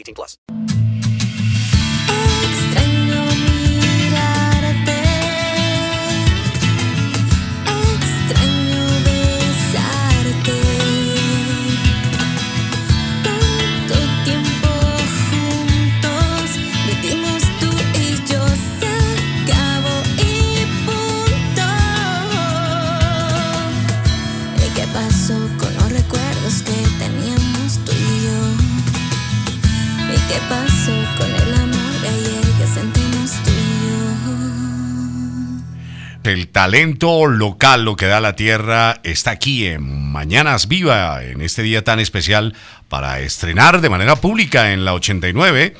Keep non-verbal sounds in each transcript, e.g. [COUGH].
18 plus. El talento local, lo que da la tierra, está aquí en Mañanas Viva, en este día tan especial para estrenar de manera pública en la 89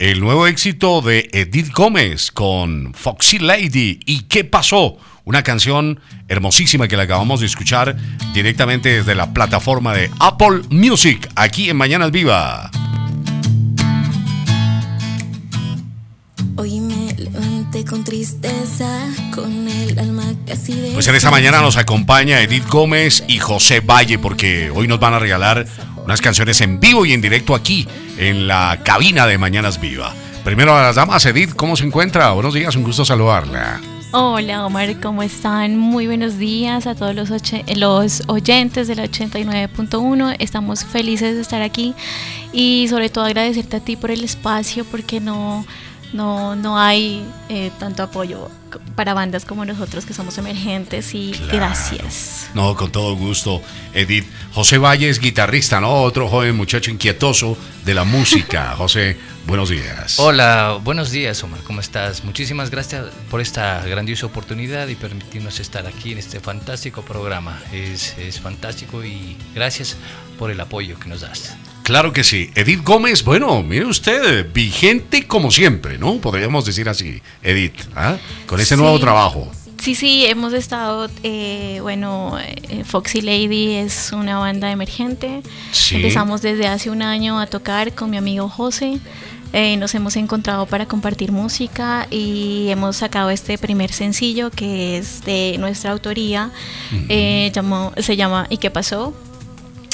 el nuevo éxito de Edith Gómez con Foxy Lady. ¿Y qué pasó? Una canción hermosísima que la acabamos de escuchar directamente desde la plataforma de Apple Music, aquí en Mañanas Viva. Con tristeza, con el alma casi de. Pues en esta mañana nos acompaña Edith Gómez y José Valle porque hoy nos van a regalar unas canciones en vivo y en directo aquí en la cabina de Mañanas Viva. Primero a las damas, Edith, ¿cómo se encuentra? Buenos días, un gusto saludarla. Hola Omar, ¿cómo están? Muy buenos días a todos los, los oyentes del 89.1. Estamos felices de estar aquí y sobre todo agradecerte a ti por el espacio porque no, no, no hay eh, tanto apoyo para bandas como nosotros que somos emergentes y Claro. gracias. No, con todo gusto, Edith. José Valle es guitarrista, ¿no? Otro joven muchacho inquietoso de la música. [LAUGHS] José, buenos días. Hola, buenos días Omar, ¿cómo estás? Muchísimas gracias por esta grandiosa oportunidad y permitirnos estar aquí en este fantástico programa. Es, es fantástico y gracias por el apoyo que nos das. Claro que sí. Edith Gómez, bueno, mire usted, vigente como siempre, ¿no? Podríamos decir así, Edith, ¿ah? con ese Sí. nuevo trabajo. Sí, sí, hemos estado, eh, bueno, eh, Foxy Lady es una banda emergente. Sí. Empezamos desde hace un año a tocar con mi amigo José. Eh, nos hemos encontrado para compartir música y hemos sacado este primer sencillo que es de nuestra autoría. Llamó- se llama ¿Y qué pasó?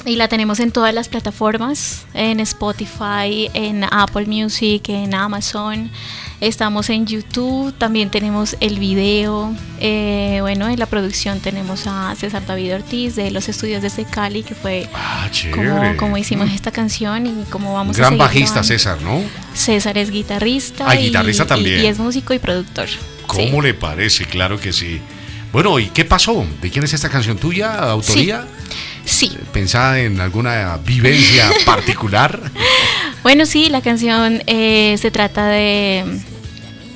Y la tenemos en todas las plataformas, en Spotify, en Apple Music, en Amazon. Estamos en YouTube, también tenemos el video. eh, bueno, en la producción tenemos a César David Ortiz de los estudios desde Cali, que fue Ah, como, como hicimos esta canción y cómo vamos a Gran bajista, grabando. César, ¿no? César es guitarrista. Ah, y- guitarrista y- también. Y, es músico y productor. ¿Cómo Sí. le parece? Claro que sí. Bueno, ¿y qué pasó? ¿De quién es esta canción tuya? ¿Autoría? Sí. ¿Pensada en alguna vivencia [LAUGHS] particular? Bueno, sí, la canción eh, se trata de,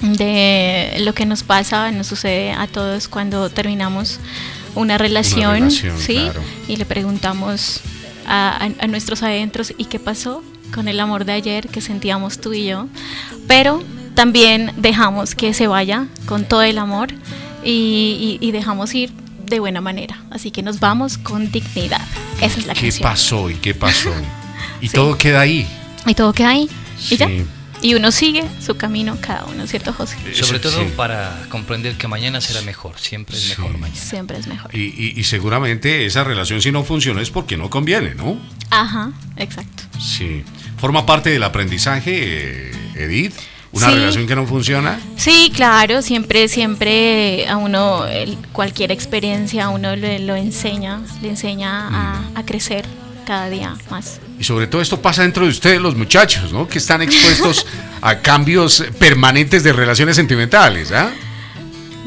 de lo que nos pasa, nos sucede a todos cuando terminamos una relación, relación, ¿sí? claro. Y le preguntamos a, a- a nuestros adentros, ¿y qué pasó con el amor de ayer que sentíamos tú y yo? Pero también dejamos que se vaya con todo el amor y, y- y dejamos ir de buena manera. Así que nos vamos con dignidad. Esa es la ¿Qué canción. pasó y qué pasó? [LAUGHS] Y Sí. todo queda ahí. Y todo queda ahí. Y ya. Sí. Y uno sigue su camino cada uno, ¿cierto, José? Sobre todo sí. para comprender que mañana será mejor, siempre es mejor mañana. Siempre es mejor. Y, y- y seguramente esa relación si no funcionó es porque no conviene, ¿no? Ajá, exacto. Sí. Forma parte del aprendizaje, eh, Edith. Una Sí. relación que no funciona. Sí, claro, siempre, siempre a uno, cualquier experiencia a uno le, lo enseña, le enseña a, a crecer cada día más. Y sobre todo esto pasa dentro de ustedes, los muchachos, ¿no? Que están expuestos [LAUGHS] a cambios permanentes de relaciones sentimentales, ¿ah?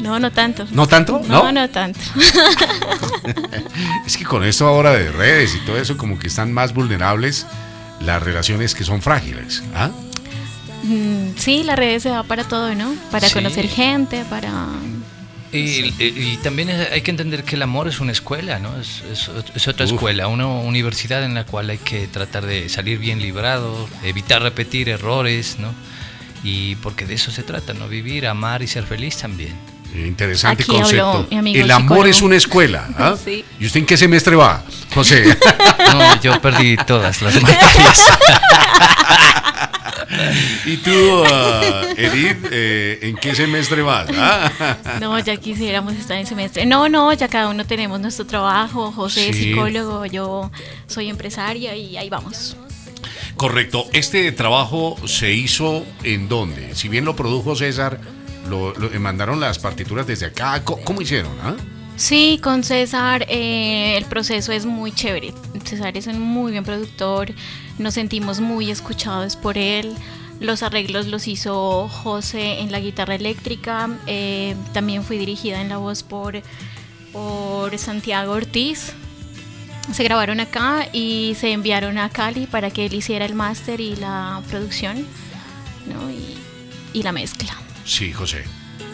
No, no tanto. ¿No tanto? No, ¿No? no, tanto. [LAUGHS] Es que con esto ahora de redes y todo eso, como que están más vulnerables las relaciones que son frágiles, ¿ah? Mm, sí, la red se da para todo, ¿no? Para Sí. conocer gente, para... Y, y- y también hay que entender que el amor es una escuela, ¿no? Es, es- es otra Uf. escuela, una universidad en la cual hay que tratar de salir bien librado, evitar repetir errores, ¿no? Y porque de eso se trata, ¿no? Vivir, amar y ser feliz también. Interesante Aquí habló concepto. mi amigo El amor psicólogo. es una escuela. ¿ah? [LAUGHS] Sí. ¿Y usted en qué semestre va, José? [LAUGHS] No, yo perdí todas las materias. [LAUGHS] [LAUGHS] ¿Y tú, ah, Edith, eh, en qué semestre vas? ah? [LAUGHS] No, ya quisiéramos estar en semestre. No, no, ya cada uno tenemos nuestro trabajo. José es psicólogo, yo soy empresaria y ahí vamos. Correcto. ¿Este trabajo se hizo en dónde? Si bien lo produjo César, lo, lo- eh, mandaron las partituras desde acá. ¿Cómo, cómo hicieron? ah? Sí, con César eh, el proceso es muy chévere. César es un muy buen productor, nos sentimos muy escuchados por él. Los arreglos los hizo José en la guitarra eléctrica. eh, también fui dirigida en la voz por, por Santiago Ortiz. Se grabaron acá y se enviaron a Cali para que él hiciera el máster y la producción ¿no? y, y la mezcla. Sí, José.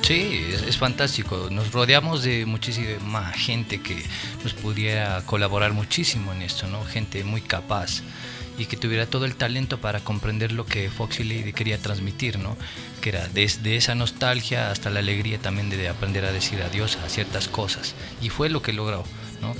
Sí, es, fantástico. Nos rodeamos de muchísima gente que nos pudiera colaborar muchísimo en esto, ¿no? Gente muy capaz y que tuviera todo el talento para comprender lo que Foxy Lady quería transmitir, ¿no? Que era desde esa nostalgia hasta la alegría también de aprender a decir adiós a ciertas cosas. Y fue lo que logró, ¿no?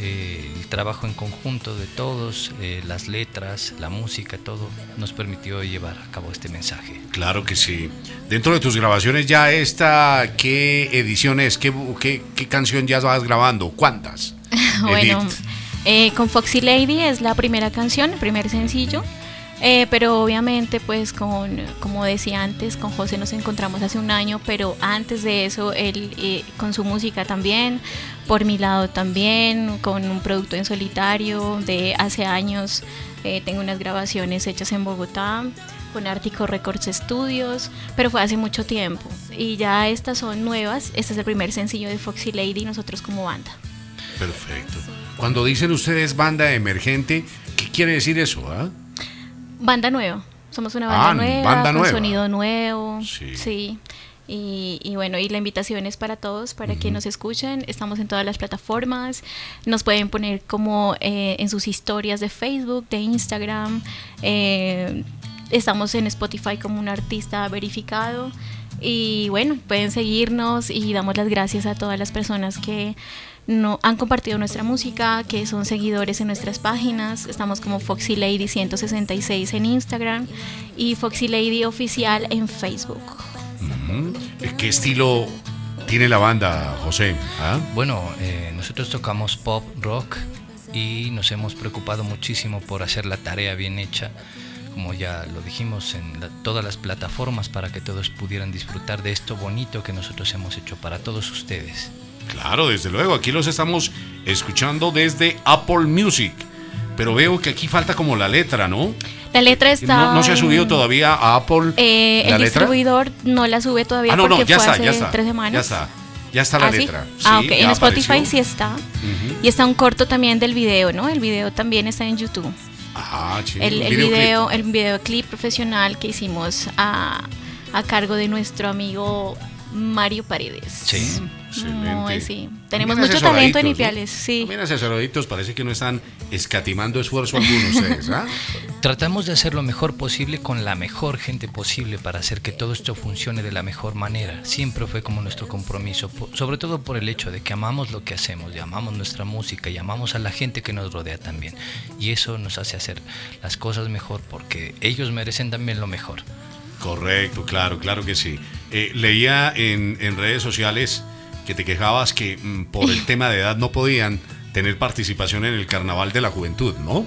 Eh, el trabajo en conjunto de todos, eh, las letras, la música, todo, nos permitió llevar a cabo este mensaje. Claro que sí. Dentro de tus grabaciones ya esta, ¿qué edición es? ¿Qué, qué, qué canción ya vas grabando? ¿Cuántas? [LAUGHS] Bueno, eh, con Foxy Lady es la primera canción, el primer sencillo. Eh, pero obviamente, pues, con, como decía antes, con José nos encontramos hace un año, pero antes de eso, él eh, con su música también, por mi lado también, con un producto en solitario de hace años. eh, tengo unas grabaciones hechas en Bogotá con Ártico Records Studios, pero fue hace mucho tiempo. Y ya estas son nuevas. Este es el primer sencillo de Foxy Lady, nosotros como banda. Perfecto. Cuando dicen ustedes banda emergente, ¿qué quiere decir eso? ah? Banda nueva. Somos una banda Ah, nueva, banda con nueva. sonido nuevo. Sí. Sí. Y, y bueno, y la invitación es para todos, para que nos escuchen. Estamos en todas las plataformas. Nos pueden poner como eh, en sus historias de Facebook, de Instagram. Eh, estamos en Spotify como un artista verificado. Y bueno, pueden seguirnos y damos las gracias a todas las personas que no, han compartido nuestra música, que son seguidores en nuestras páginas. Estamos como Foxy Lady 166 en Instagram y Foxy Lady Oficial en Facebook. ¿Qué estilo tiene la banda, José? ¿Ah? Bueno, eh, nosotros tocamos pop, rock y nos hemos preocupado muchísimo por hacer la tarea bien hecha, como ya lo dijimos, en la- todas las plataformas para que todos pudieran disfrutar de esto bonito que nosotros hemos hecho para todos ustedes. Claro, desde luego, aquí los estamos escuchando desde Apple Music. Pero veo que aquí falta como la letra, ¿no? La letra está. No, no se ha en- subido todavía a Apple Eh, la el letra. distribuidor no la sube todavía Ah, no, porque no, ya fue está, hace ya está. tres semanas. Ya está. Ya está la ¿Ah, sí? letra. ah, Sí, ok. En Spotify apareció. sí está. Y está un corto también del video, ¿no? El video también está en YouTube. Ah, el, un el videoclip. video, el videoclip profesional que hicimos a, a cargo de nuestro amigo Mario Paredes. Sí. Excelente. Muy, sí. Tenemos También mucho talento en ¿no? Ipiales, sí. También asesoraditos, parece que no están escatimando esfuerzo alguno ustedes, ¿ah? [LAUGHS] Tratamos de hacer lo mejor posible con la mejor gente posible para hacer que todo esto funcione de la mejor manera. Siempre fue como nuestro compromiso, sobre todo por el hecho de que amamos lo que hacemos, y amamos nuestra música y amamos a la gente que nos rodea también. Y eso nos hace hacer las cosas mejor porque ellos merecen también lo mejor. Correcto, claro, claro que sí. Eh, leía en, en redes sociales que te quejabas que mm, por el [LAUGHS] tema de edad no podían tener participación en el Carnaval de la Juventud, ¿no?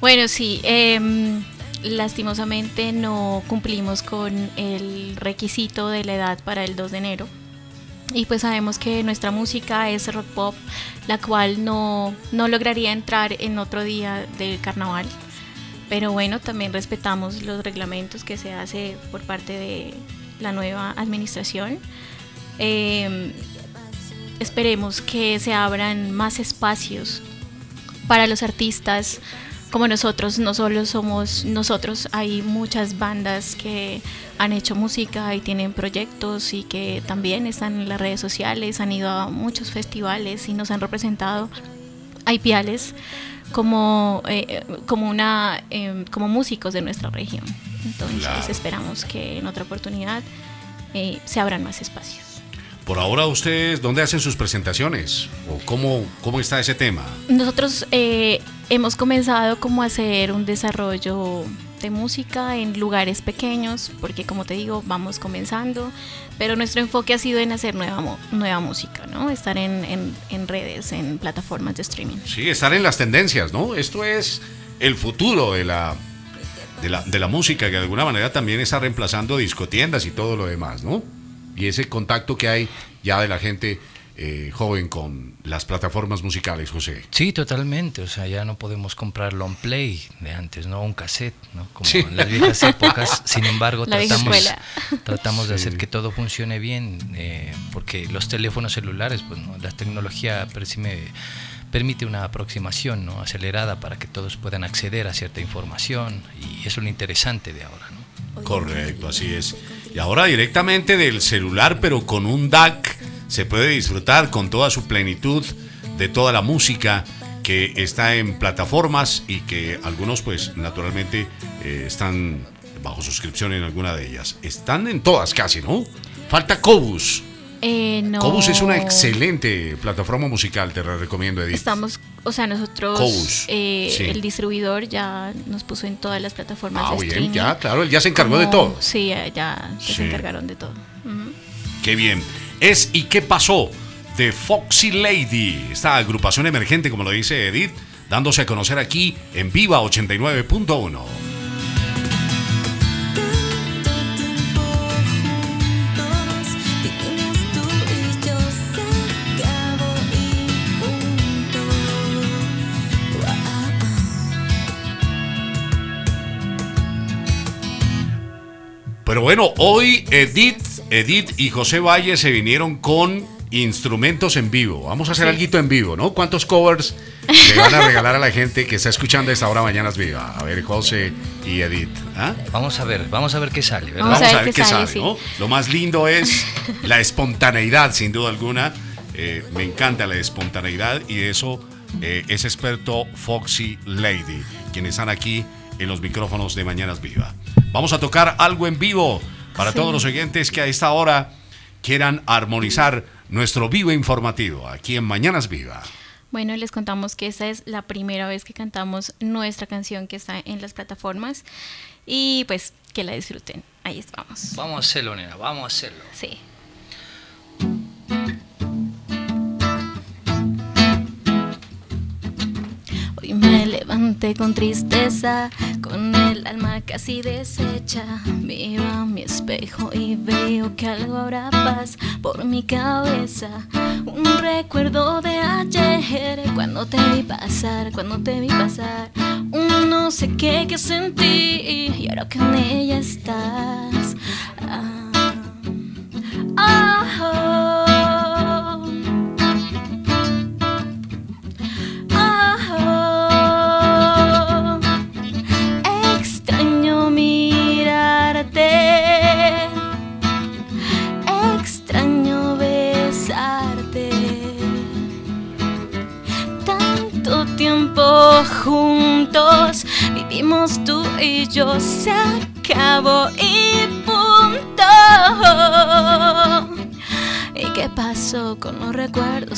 Bueno, sí. em, lastimosamente no cumplimos con el requisito de la edad para el 2 de enero. y pues sabemos que nuestra música es rock pop, la cual no, no lograría entrar en otro día del carnaval. Pero bueno, también respetamos los reglamentos que se hace por parte de la nueva administración. Eh, esperemos que se abran más espacios para los artistas como nosotros, no solo somos nosotros, hay muchas bandas que han hecho música y tienen proyectos y que también están en las redes sociales, han ido a muchos festivales y nos han representado. Hay piales como, eh, como, una, em, como músicos de nuestra región. Entonces Claro. esperamos que en otra oportunidad eh, se abran más espacios. Por ahora, ¿ustedes dónde hacen sus presentaciones? ¿O cómo, cómo está ese tema? Nosotros eh, hemos comenzado como a hacer un desarrollo de música en lugares pequeños, porque como te digo, vamos comenzando, pero nuestro enfoque ha sido en hacer nueva, nueva música, ¿no? Estar en, en- en redes, en plataformas de streaming. Sí, estar en las tendencias, ¿no? Esto es el futuro de la, de la, de la música, que de alguna manera también está reemplazando discotiendas y todo lo demás, ¿no? Y ese contacto que hay ya de la gente eh, joven con las plataformas musicales, José. Sí, totalmente. O sea, ya no podemos comprar long play de antes, ¿no? Un cassette, ¿no? Como Sí. en las viejas épocas. [LAUGHS] Sin embargo, La tratamos, tratamos de hacer que todo funcione bien, eh, porque los teléfonos celulares, pues, ¿no? La tecnología permite, permite una aproximación, ¿no? Acelerada para que todos puedan acceder a cierta información y eso es lo interesante de ahora, ¿no? Correcto, así es. Y ahora directamente del celular, pero con un DAC, se puede disfrutar con toda su plenitud de toda la música que está en plataformas y que algunos pues naturalmente eh, están bajo suscripción en alguna de ellas. Están en todas casi, ¿no? Falta Cobus. Eh, no. Cobus es una excelente plataforma musical, te la recomiendo, Edith. Estamos, o sea, nosotros, eh, sí. el distribuidor ya nos puso en todas las plataformas Ah, de bien, streaming. ya, claro, él ya se encargó de todo. Sí, ya, ya Sí. se encargaron de todo. Qué bien. Es ¿Y qué pasó? de Foxy Lady, esta agrupación emergente, como lo dice Edith, dándose a conocer aquí en Viva 89.1. Pero bueno, hoy Edith, Edith y José Valle se vinieron con instrumentos en vivo. Vamos a hacer algo en vivo, ¿no? ¿Cuántos covers le van a regalar a la gente que está escuchando esta hora Mañanas Viva? A ver, José y Edith. ¿ah? Vamos a ver, vamos a ver qué sale, ¿verdad? Vamos a ver qué sale, sí. ¿no? Lo más lindo es la espontaneidad, sin duda alguna. Eh, me encanta la espontaneidad y de eso eh, es experto Foxy Lady, quienes están aquí en los micrófonos de Mañanas Viva. Vamos a tocar algo en vivo para Sí. todos los oyentes que a esta hora quieran armonizar nuestro vivo informativo aquí en Mañanas Viva. Bueno, les contamos que esta es la primera vez que cantamos nuestra canción que está en las plataformas y pues que la disfruten. Ahí estamos. Vamos a hacerlo, nena, vamos a hacerlo. Sí. Levanté con tristeza, con el alma casi deshecha. Miro a mi espejo y veo que algo habrá paz por mi cabeza. Un recuerdo de ayer, cuando te vi pasar, cuando te vi pasar. Un no sé qué que sentí y ahora que en ella estás. Ah, ah,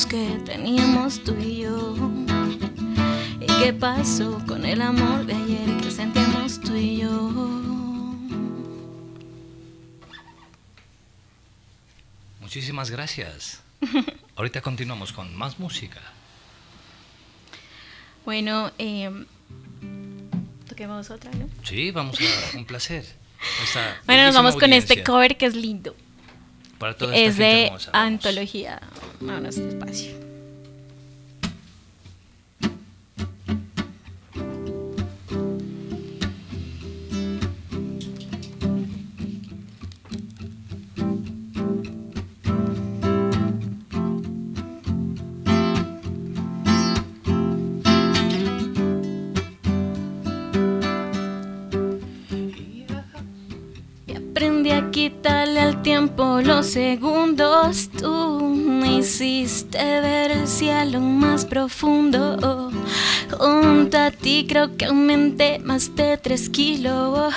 que teníamos tú y yo? ¿Y qué pasó con el amor de ayer que sentíamos tú y yo? Muchísimas gracias. [LAUGHS] Ahorita continuamos con más música. Bueno, eh, toquemos otra, ¿no? Sí, vamos a un placer. Bueno, nos vamos con este cover que es lindo. Para toda esta Es gente de hermosa, vamos. Vámonos despacio. Quitarle al tiempo los segundos. Tú me hiciste ver el cielo más profundo. Junto a ti creo que aumenté más de tres kilos.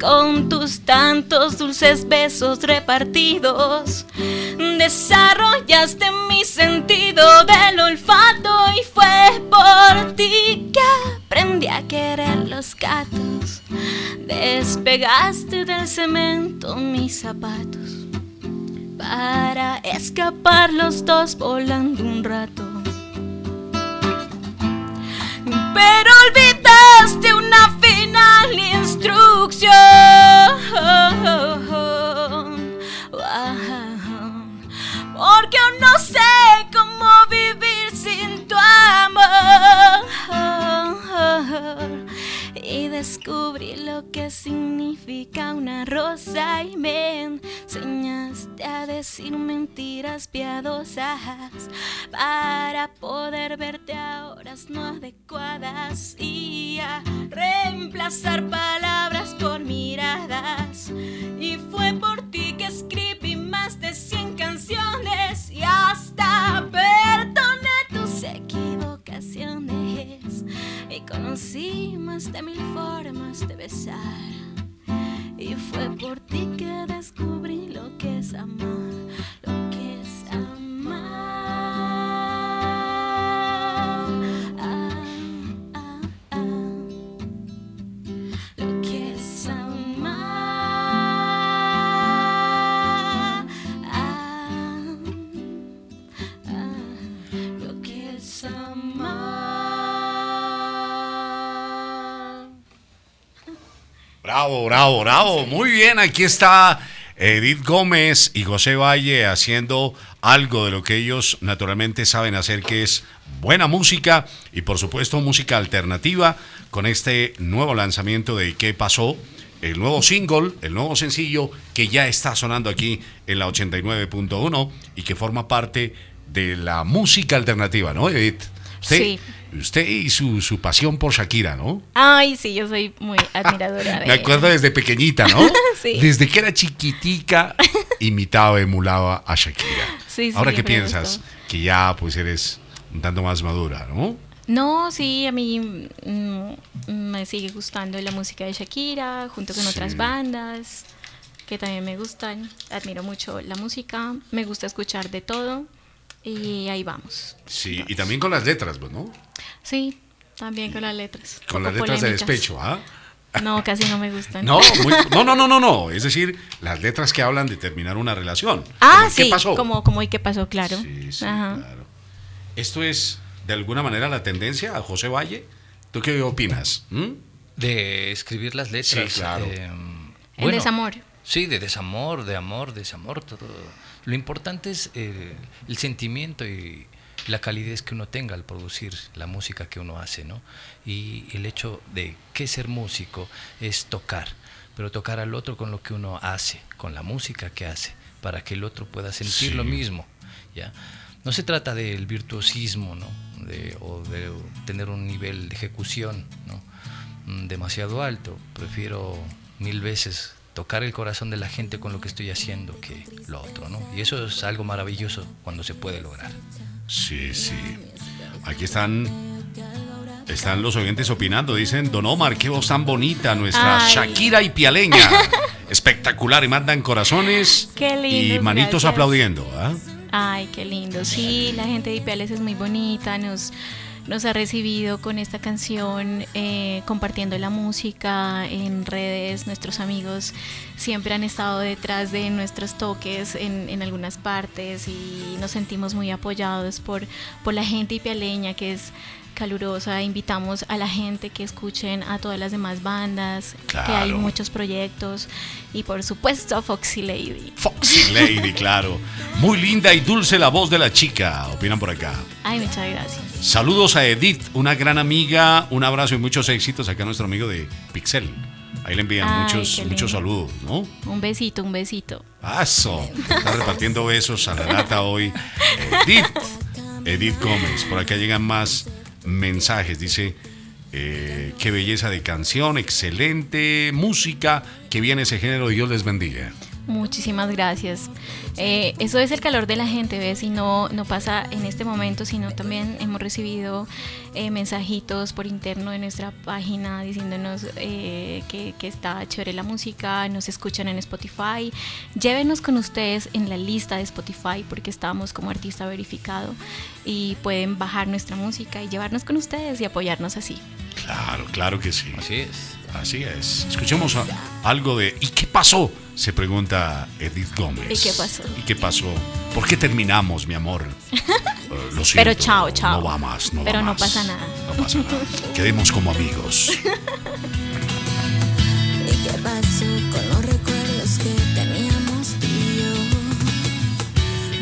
Con tus tantos dulces besos repartidos. Desarrollaste mi sentido del olfato y fue por ti que aprendí a querer los gatos. Despegaste del cemento mis zapatos para escapar los dos volando un rato. Pero olvidaste una final instrucción. Para poder verte a horas no adecuadas y a reemplazar palabras por miradas. Y fue por ti que escribí más de 100 canciones y hasta perdoné tus equivocaciones. Y conocí más de mil formas de besar. Y fue por ti que descubrí Bravo, bravo, bravo. Muy bien, aquí está Edith Gómez y José Valle haciendo algo de lo que ellos naturalmente saben hacer, que es buena música y por supuesto música alternativa con este nuevo lanzamiento de ¿Qué pasó? El nuevo single, el nuevo sencillo que ya está sonando aquí en la 89.1 y que forma parte de la música alternativa, ¿no, Edith? Usted, Sí. Usted y su, su pasión por Shakira, ¿no? Ay, sí, yo soy muy [LAUGHS] admiradora de Me acuerdo desde pequeñita, ¿no? [LAUGHS] Sí. Desde que era chiquitica, imitaba, emulaba a Shakira. Sí, sí, Ahora qué piensas, gustó. que ya pues eres un tanto más madura, ¿no? No, sí, a mí mm, me sigue gustando la música de Shakira, junto con otras bandas que también me gustan. Admiro mucho la música, me gusta escuchar de todo y ahí vamos. Sí, y también con las letras, pues, ¿no? Sí, también con las letras. Con las letras de despecho, ¿ah? No, casi no me gustan. No, muy- no, no, no, no, no. Es decir, las letras que hablan de terminar una relación. Ah, Como, sí, ¿Qué pasó? como como y qué pasó, claro. Sí, sí, Ajá. claro. Esto es, de alguna manera, la tendencia a José Valle. ¿Tú qué opinas? ¿Mm? De escribir las letras. Sí, claro. eh, El desamor. Sí, de desamor, de amor, desamor, todo. Lo importante es eh, el sentimiento y la calidez que uno tenga al producir la música que uno hace, ¿no? Y el hecho de que ser músico es tocar, pero tocar al otro con lo que uno hace, con la música que hace, para que el otro pueda sentir Sí. lo mismo, ¿ya? No se trata del virtuosismo, ¿no? De, o de tener un nivel de ejecución, ¿no? mm, demasiado alto. Prefiero mil veces tocar el corazón de la gente con lo que estoy haciendo que lo otro, ¿no? Y eso es algo maravilloso cuando se puede lograr. Sí, sí. Aquí están. Están los oyentes opinando. Dicen, Don Omar, qué voz tan bonita, nuestra Ay. Shakira y Pialeña. [LAUGHS] Espectacular. Y mandan corazones Qué lindo, y manitos gracias. aplaudiendo. ¿ah? Ay, qué lindo. Sí, la gente de Ipiales es muy bonita, nos, nos ha recibido con esta canción, eh, compartiendo la música en redes. Nuestros amigos siempre han estado detrás de nuestros toques en, en algunas partes y nos sentimos muy apoyados por, por la gente ipialeña que es calurosa. Invitamos a la gente que escuchen a todas las demás bandas, que hay Claro. muchos proyectos y por supuesto a Foxy Lady. Foxy Lady, [LAUGHS] claro. Muy linda y dulce la voz de la chica, opinan por acá. Ay, muchas gracias. Saludos a Edith, una gran amiga, un abrazo y muchos éxitos acá a nuestro amigo de Pixel. Ahí le envían Ay, muchos, muchos saludos, ¿no? Un besito, un besito. Paso. Está repartiendo besos a la lata hoy. [LAUGHS] Edith. Edith Gómez. Por acá llegan más mensajes. Dice, eh, qué belleza de canción, excelente música, que viene ese género, Dios les bendiga. Muchísimas gracias. Eh, eso es el calor de la gente, ¿ves? Y no, no pasa en este momento, sino también hemos recibido eh, mensajitos por interno de nuestra página diciéndonos eh, que, que está chévere la música, nos escuchan en Spotify. Llévenos con ustedes en la lista de Spotify porque estamos como artista verificado y pueden bajar nuestra música y llevarnos con ustedes y apoyarnos así. Claro, claro que sí. Así es. Así es. Escuchemos a- algo de ¿Y qué pasó? Se pregunta Edith Gómez. ¿Y qué pasó? ¿Y qué pasó? ¿Por qué terminamos, mi amor? [LAUGHS] Eh, lo siento, Pero chao, chao. No va más, no Pero va no más. pasa nada. No pasa nada. Quedemos como amigos. [LAUGHS] ¿Y qué pasó con los recuerdos que teníamos tú y yo?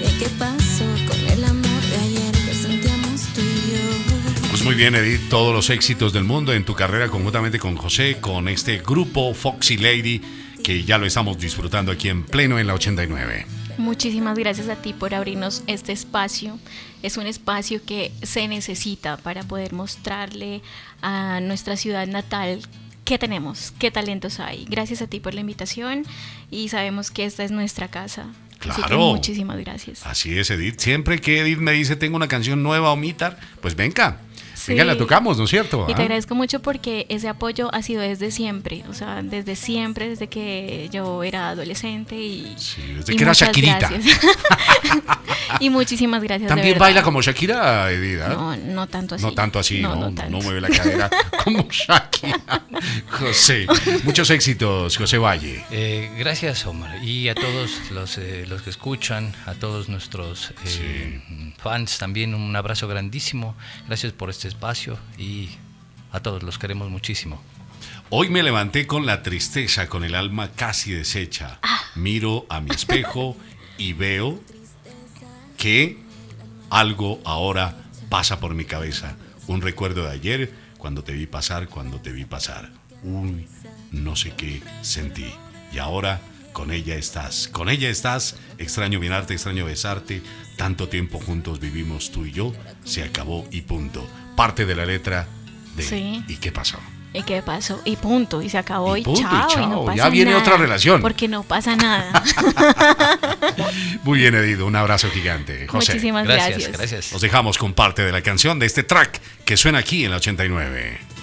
¿Y qué pasó con el amor de ayer que sentíamos tú y yo? Pues muy bien, Edith, todos los éxitos del mundo en tu carrera conjuntamente con José, con este grupo Foxy Lady, que ya lo estamos disfrutando aquí en pleno en la 89. Muchísimas gracias a ti por abrirnos este espacio. Es un espacio que se necesita para poder mostrarle a nuestra ciudad natal qué tenemos, qué talentos hay. Gracias a ti por la invitación y sabemos que esta es nuestra casa. Así que Claro. muchísimas gracias. Así es, Edith. Siempre que Edith me dice tengo una canción nueva o mitar, pues venga. Sí. Venga, la tocamos, ¿no es cierto? Y te ¿Ah? agradezco mucho porque ese apoyo ha sido desde siempre, o sea, desde siempre, desde que yo era adolescente y... desde y que era Shakirita. [LAUGHS] [LAUGHS] y muchísimas gracias. También baila como Shakira, Edith. ¿ah? No, no tanto así. No tanto así, no, No, no, no tanto. mueve la cadera [LAUGHS] como Shakira. José, muchos éxitos, José Valle. Eh, gracias, Omar. Y a todos los, eh, los que escuchan, a todos nuestros eh, fans también, un abrazo grandísimo. Gracias por este espacio y a todos los queremos muchísimo. Hoy me levanté con la tristeza, con el alma casi deshecha. Miro a mi espejo y veo que algo ahora pasa por mi cabeza. Un recuerdo de ayer, cuando te vi pasar, cuando te vi pasar. Uy, no sé qué sentí. Y ahora con ella estás. Con ella estás. Extraño mirarte, extraño besarte. Tanto tiempo juntos vivimos tú y yo. Se acabó y punto. Parte de la letra de Sí. ¿Y qué pasó? ¿Y qué pasó? Y punto, y se acabó y, punto, y chao, y chao. no pasa Ya viene nada, otra relación. Porque no pasa nada. [LAUGHS] Muy bien, Edido. Un abrazo gigante. José. Muchísimas Gracias, gracias. gracias. Nos dejamos con parte de la canción de este track que suena aquí en la 89.